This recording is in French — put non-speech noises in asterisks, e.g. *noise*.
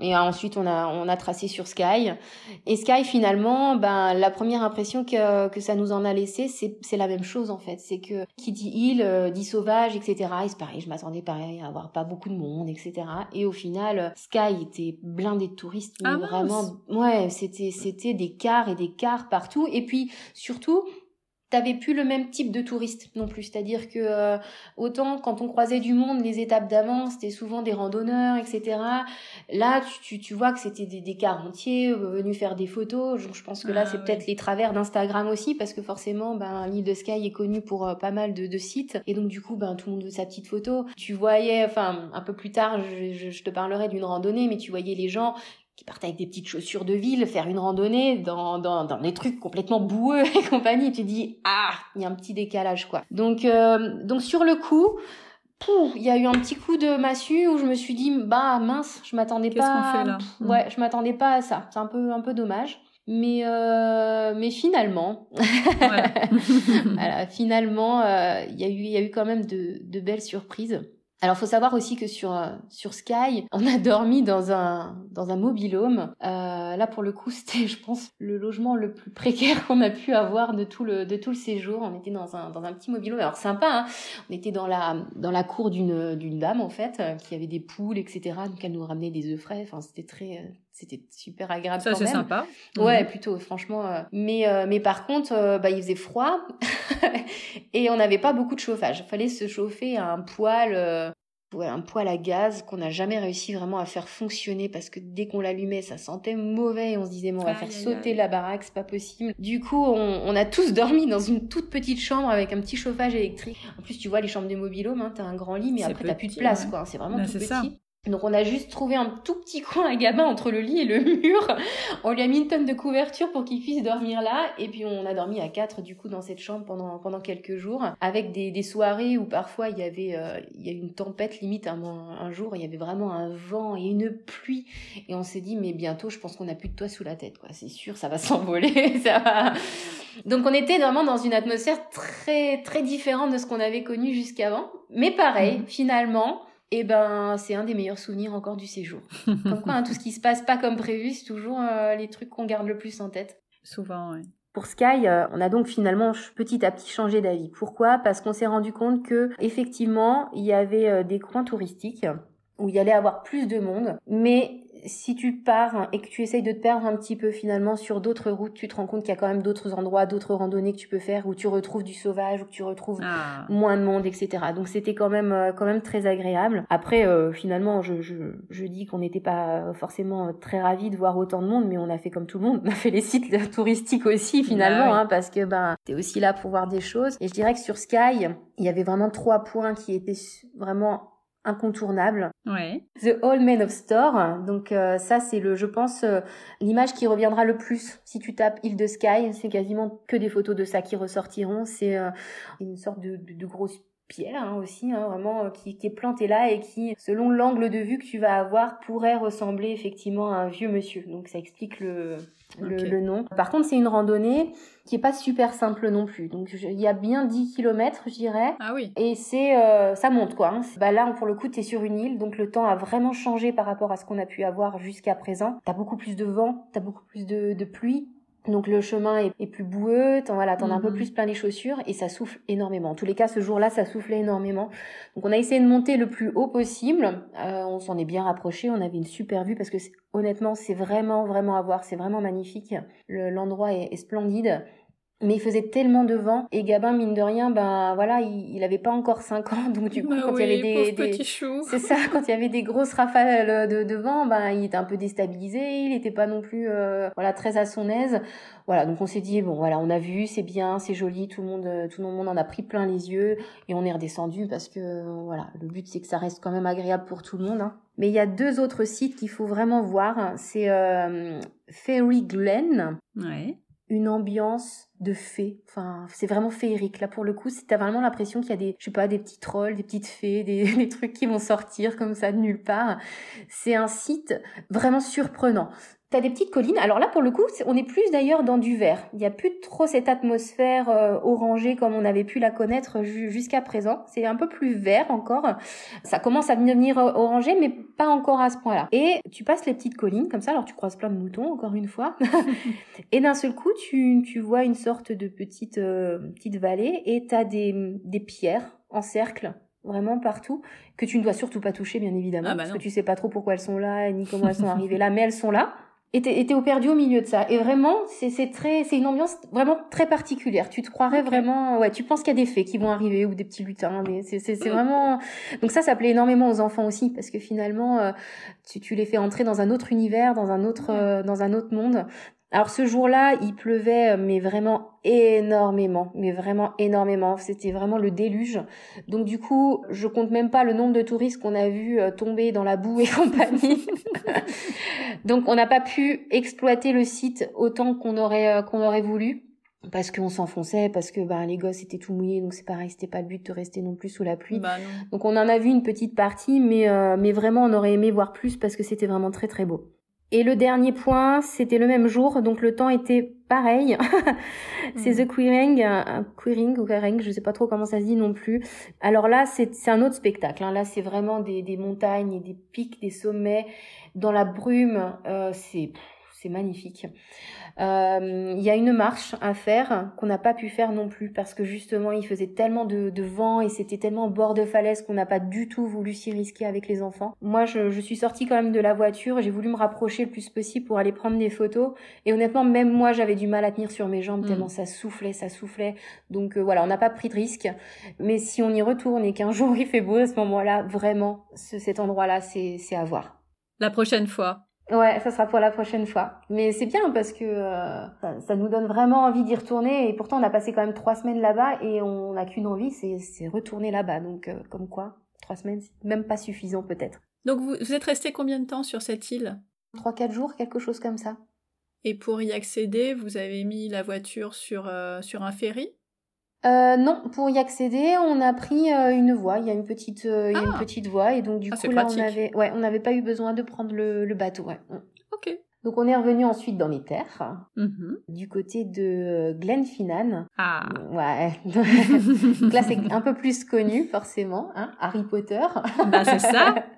Et ensuite, on a, on a tracé sur Sky. Et Sky, finalement, ben, la première impression que, que ça nous en a laissé, c'est, c'est la même chose, en fait. C'est que qui dit île, euh, dit sauvage, etc. Et c'est pareil, je m'attendais pareil à avoir pas beaucoup de monde, etc. Et au final, Sky était blindé de touristes. Ah, vraiment, ouais, c'était, c'était des cars et des cars partout. Et puis, surtout, t'avais plus le même type de touriste non plus. C'est-à-dire que euh, autant quand on croisait du monde, les étapes d'avant, c'était souvent des randonneurs, etc. Là, tu, tu, vois que c'était des, des entiers euh, venus faire des photos. Je, pense que là, Ah, c'est ouais. peut-être les travers d'Instagram aussi, parce que forcément, ben, l'île de Sky est connue pour euh, pas mal de, de sites. Et donc, du coup, ben, tout le monde veut sa petite photo. Tu voyais, enfin, un peu plus tard, je, je, je te parlerai d'une randonnée, mais tu voyais les gens qui partaient avec des petites chaussures de ville faire une randonnée dans, dans, dans des trucs complètement boueux *laughs* et compagnie. Tu dis, ah, il y a un petit décalage, quoi. Donc, euh, donc sur le coup, il y a eu un petit coup de massue où je me suis dit, bah mince, je m'attendais pas. fait là Pff, Ouais, je m'attendais pas à ça. C'est un peu, un peu dommage. Mais, euh, mais finalement, Ouais. *laughs* voilà, finalement, euh, il y a eu, il y a eu quand même de, de belles surprises. Alors, faut savoir aussi que sur euh, sur Sky, on a dormi dans un dans un mobilhome. Euh, là, pour le coup, *laughs* c'était, je pense, le logement le plus précaire qu'on a pu avoir de tout le de tout le séjour. On était dans un dans un petit mobilhome. Alors sympa, hein on était dans la dans la cour d'une d'une dame en fait euh, qui avait des poules, etc. Donc elle nous ramenait des œufs frais. Enfin, c'était très euh, c'était super agréable Ça, c'est sympa. Ouais, Mhm. plutôt, franchement. euh, Mais, euh, mais par contre, euh, bah, il faisait froid *laughs* et on n'avait pas beaucoup de chauffage. Il fallait se chauffer à un poêle, ouais, un poêle à gaz qu'on n'a jamais réussi vraiment à faire fonctionner parce que dès qu'on l'allumait, ça sentait mauvais et on se disait, bon, on va faire sauter la baraque, c'est pas possible. Du coup, on, on a tous *laughs* dormi dans une toute petite chambre avec un petit chauffage électrique. En plus, tu vois, les chambres des mobilhomes, hein, t'as un grand lit, mais après, t'as plus de place, ouais. quoi. C'est vraiment Bah, tout petit. ça. Donc on a juste trouvé un tout petit coin à Gabin entre le lit et le mur. On lui a mis une tonne de couverture pour qu'il puisse dormir là. Et puis on a dormi à quatre du coup dans cette chambre pendant pendant quelques jours, avec des, des soirées où parfois il y avait euh, il y a eu une tempête limite un, un jour. Il y avait vraiment un vent et une pluie. Et on s'est dit mais bientôt je pense qu'on a plus de toit sous la tête quoi. C'est sûr ça va *laughs* s'envoler. ça va. Donc on était vraiment dans une atmosphère très très différente de ce qu'on avait connu jusqu'avant. Mais pareil Mhm. finalement. Eh ben, c'est un des meilleurs souvenirs encore du séjour. *laughs* Comme quoi, hein, tout ce qui se passe pas comme prévu, c'est toujours euh, les trucs qu'on garde le plus en tête. Souvent, ouais. Pour Sky, euh, on a donc finalement petit à petit changé d'avis. Pourquoi? Parce qu'on s'est rendu compte que effectivement, il y avait euh, des coins touristiques où il y allait avoir plus de monde, mais si tu pars et que tu essayes de te perdre un petit peu finalement sur d'autres routes, tu te rends compte qu'il y a quand même d'autres endroits, d'autres randonnées que tu peux faire où tu retrouves du sauvage, où tu retrouves Ah. moins de monde, etc. Donc c'était quand même euh, quand même très agréable. Après, euh, finalement, je, je, je dis qu'on n'était pas forcément très ravis de voir autant de monde, mais on a fait comme tout le monde, on a fait les sites touristiques aussi finalement, Bah ouais. hein, parce que ben t'es aussi là pour voir des choses. Et je dirais que sur Sky, il y avait vraiment trois points qui étaient vraiment incontournables. Ouais. The All Men of Store. Donc euh, ça c'est le je pense euh, l'image qui reviendra le plus si tu tapes île de Sky, c'est quasiment que des photos de ça qui ressortiront, c'est euh, une sorte de, de, de grosse pierre hein, aussi hein, vraiment euh, qui, qui est plantée là et qui selon l'angle de vue que tu vas avoir pourrait ressembler effectivement à un vieux monsieur. Donc ça explique le le, le nom. Par contre, c'est une randonnée qui est pas super simple non plus. Donc il y a bien 10 kilomètres, je dirais. Ah oui. Et c'est euh, ça monte quoi. Hein. Bah là pour le coup t'es sur une île donc le temps a vraiment changé par rapport à ce qu'on a pu avoir jusqu'à présent. T'as beaucoup plus de vent, t'as beaucoup plus de, de pluie. Donc le chemin est, est plus boueux, t'en voilà, t'en as un peu Mhm. plus plein les chaussures et ça souffle énormément. En tous les cas, ce jour-là, ça soufflait énormément. Donc on a essayé de monter le plus haut possible. Euh, on s'en est bien rapproché, on avait une super vue parce que honnêtement, c'est vraiment vraiment à voir, c'est vraiment magnifique. Le- L'endroit est, est splendide. Mais il faisait tellement de vent et Gabin mine de rien ben voilà il, il avait pas encore 5 ans *laughs* donc du coup Bah quand oui, il y avait des, des- *laughs* c'est ça, quand il y avait des grosses rafales de, de vent, ben il était un peu déstabilisé, il n'était pas non plus euh, voilà très à son aise. Voilà, donc on s'est dit bon voilà, on a vu, c'est bien, c'est joli, tout le monde euh, tout le monde en a pris plein les yeux et on est redescendu parce que voilà, le but c'est que ça reste quand même agréable pour tout le monde. hein. Mais il y a deux autres sites qu'il faut vraiment voir, c'est euh, Fairy Glen, Ouais. Une ambiance de fées. Enfin, c'est vraiment féerique. Là, pour le coup, t'as vraiment l'impression qu'il y a des, je sais pas, des petits trolls, des petites fées, des, *laughs* des trucs qui vont sortir comme ça de nulle part. C'est un site vraiment surprenant. T'as des petites collines. Alors là, pour le coup, on est plus d'ailleurs dans du vert. Il n'y a plus trop cette atmosphère euh, orangée comme on avait pu la connaître jusqu'à présent. C'est un peu plus vert encore. Ça commence à devenir euh, orangé, mais pas encore à ce point-là. Et tu passes les petites collines comme ça. Alors tu croises plein de moutons, encore une fois. *laughs* et d'un seul coup, tu, tu vois une sorte de petite, euh, petite vallée et t'as des, des pierres en cercle vraiment partout, que tu ne dois surtout pas toucher, bien évidemment, ah bah parce que tu sais pas trop pourquoi elles sont là, ni comment elles sont *laughs* arrivées là, mais elles sont là. Et t'es, au perdu au milieu de ça. Et vraiment, c'est, c'est très, c'est une ambiance vraiment très particulière. Tu te croirais vraiment, ouais, tu penses qu'il y a des fées qui vont arriver ou des petits lutins, mais c'est, c'est, c'est vraiment. Donc ça, ça plaît énormément aux enfants aussi, parce que finalement, euh, tu, tu les fais entrer dans un autre univers, dans un autre, euh, dans un autre monde. Alors ce jour-là, il pleuvait, euh, mais vraiment énormément, mais vraiment énormément. C'était vraiment le déluge. Donc du coup, je compte même pas le nombre de touristes qu'on a vu euh, tomber dans la boue et *laughs* compagnie. Donc on n'a pas pu exploiter le site autant qu'on aurait euh, qu'on aurait voulu parce qu'on s'enfonçait, parce que bah, les gosses étaient tout mouillés, donc c'est pareil, c'était pas le but de rester non plus sous la pluie. Bah, donc on en a vu une petite partie, mais, mais vraiment on aurait aimé voir plus parce que c'était vraiment très très beau. Et le dernier point, c'était le même jour, donc le temps était pareil. *laughs* c'est hmm. The Queering, un Queering ou Queering, je sais pas trop comment ça se dit non plus. Alors là, c'est un autre spectacle. Hein. Là, c'est vraiment des, des, montagnes et des pics, des sommets dans la brume. Euh, c'est c'est magnifique. Euh, il y a une marche à faire qu'on n'a pas pu faire non plus parce que justement il faisait tellement de, vent et c'était tellement au bord de falaise qu'on n'a pas du tout voulu s'y risquer avec les enfants. Moi je, suis sortie quand même de la voiture, j'ai voulu me rapprocher le plus possible pour aller prendre des photos et honnêtement même moi j'avais du mal à tenir sur mes jambes tellement mm. ça soufflait, ça soufflait. Donc euh, voilà, on n'a pas pris de risque. Mais si on y retourne et qu'un *laughs* jour il fait beau à ce moment-là, vraiment cet endroit-là c'est à voir. La prochaine fois. Ouais, ça sera pour la prochaine fois. Mais c'est bien parce que euh, ça, nous donne vraiment envie d'y retourner. Et pourtant, on a passé quand même trois semaines là-bas et on n'a qu'une envie, c'est retourner là-bas. Donc, euh, comme quoi, trois semaines, c'est même pas suffisant peut-être. Donc, vous, vous êtes resté combien de temps sur cette île? Trois, quatre jours, quelque chose comme ça. Et pour y accéder, vous avez mis la voiture sur, euh, sur un ferry? Euh, non, pour y accéder, on a pris euh, une voie. Il y a une petite, euh, il y a une ah. petite voie et donc du ah, coup là, on avait, ouais, on n'avait pas eu besoin de prendre le, le bateau. Ouais. Ok. Donc on est revenu ensuite dans les terres, mm-hmm. du côté de Glenfinnan. Ah. Ouais. *laughs* donc là c'est un peu plus connu forcément, hein, Harry Potter. Bah c'est ça. *laughs*